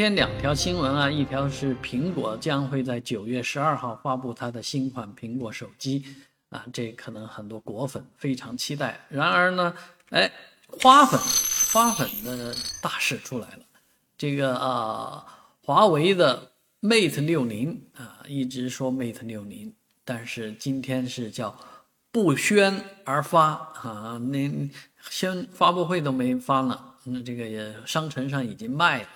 今天两条新闻啊，一条是苹果将会在九月十二号发布它的新款苹果手机啊，这可能很多果粉非常期待。然而呢，哎，花粉，花粉的大事出来了，这个啊，华为的 Mate 六零啊，一直说 Mate 六零，但是今天是叫不宣而发啊，那先发布会都没发呢，那这个也商城上已经卖了。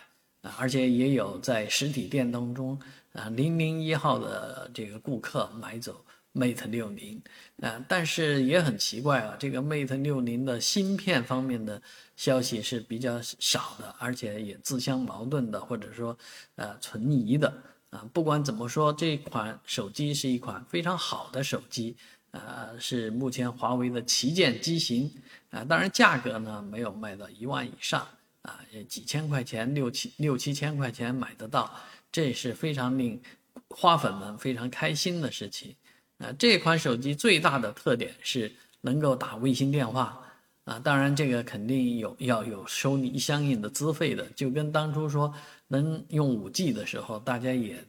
啊，而且也有在实体店当中啊，零零一号的这个顾客买走 Mate 六零，啊，但是也很奇怪啊，这个 Mate 六零的芯片方面的消息是比较少的，而且也自相矛盾的，或者说呃存疑的啊。不管怎么说，这款手机是一款非常好的手机，呃，是目前华为的旗舰机型啊，当然价格呢没有卖到一万以上。啊，也几千块钱，六七六七千块钱买得到，这是非常令花粉们非常开心的事情。啊，这款手机最大的特点是能够打卫星电话。啊，当然这个肯定有要有收你相应的资费的，就跟当初说能用五 G 的时候，大家也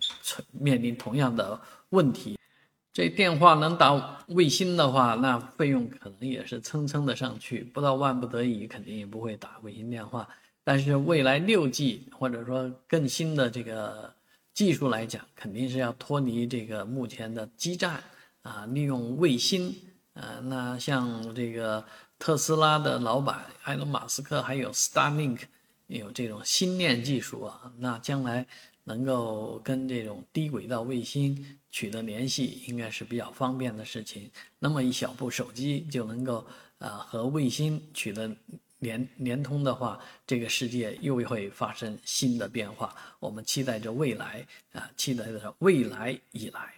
面临同样的问题。这电话能打卫星的话，那费用可能也是蹭蹭的上去，不到万不得已，肯定也不会打卫星电话。但是未来六 G 或者说更新的这个技术来讲，肯定是要脱离这个目前的基站啊，利用卫星啊。那像这个特斯拉的老板埃隆·马斯克，还有 Starlink 有这种星链技术啊，那将来能够跟这种低轨道卫星取得联系，应该是比较方便的事情。那么一小部手机就能够啊和卫星取得。联联通的话，这个世界又会发生新的变化。我们期待着未来啊，期待着未来以来。